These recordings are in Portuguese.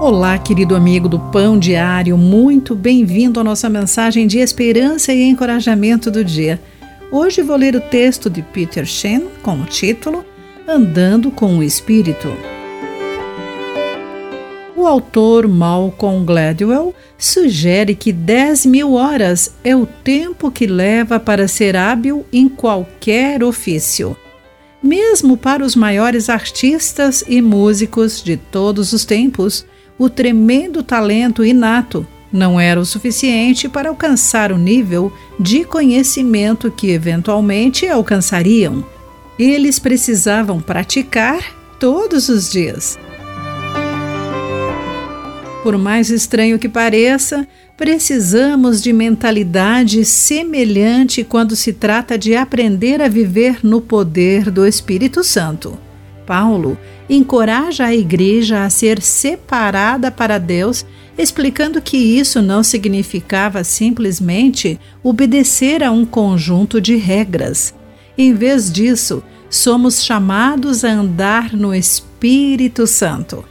Olá, querido amigo do Pão Diário, muito bem-vindo à nossa mensagem de esperança e encorajamento do dia. Hoje vou ler o texto de Peter Shen com o título Andando com o Espírito. O autor Malcolm Gladwell sugere que 10 mil horas é o tempo que leva para ser hábil em qualquer ofício. Mesmo para os maiores artistas e músicos de todos os tempos, o tremendo talento inato não era o suficiente para alcançar o nível de conhecimento que eventualmente alcançariam. Eles precisavam praticar todos os dias. Por mais estranho que pareça, precisamos de mentalidade semelhante quando se trata de aprender a viver no poder do Espírito Santo. Paulo encoraja a igreja a ser separada para Deus, explicando que isso não significava simplesmente obedecer a um conjunto de regras. Em vez disso, somos chamados a andar no Espírito Santo.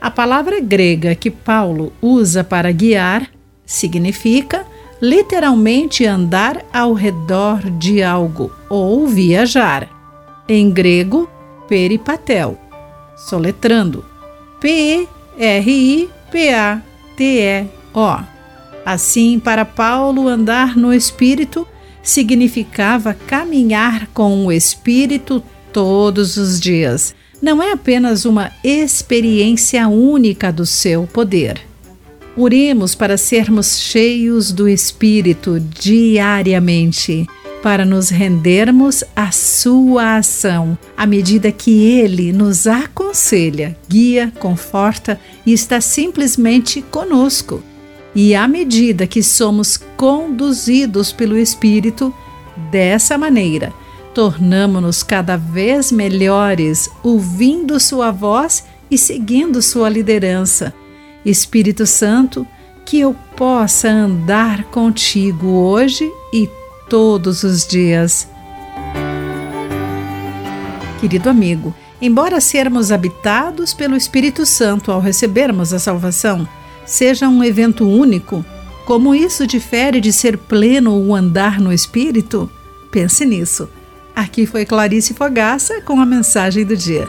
A palavra grega que Paulo usa para guiar significa literalmente andar ao redor de algo ou viajar. Em grego, peripatel, soletrando P-R-I-P-A-T-E-O. Assim, para Paulo, andar no Espírito significava caminhar com o Espírito todos os dias. Não é apenas uma experiência única do seu poder. Oremos para sermos cheios do Espírito diariamente para nos rendermos à sua ação, à medida que ele nos aconselha, guia, conforta e está simplesmente conosco. E à medida que somos conduzidos pelo Espírito, dessa maneira, tornamos-nos cada vez melhores, ouvindo Sua voz e seguindo Sua liderança. Espírito Santo, que eu possa andar contigo hoje e todos os dias. Querido amigo, embora sermos habitados pelo Espírito Santo ao recebermos a salvação, seja um evento único, como isso difere de ser pleno ou andar no Espírito? Pense nisso. Aqui foi Clarice Fogaça com a mensagem do dia.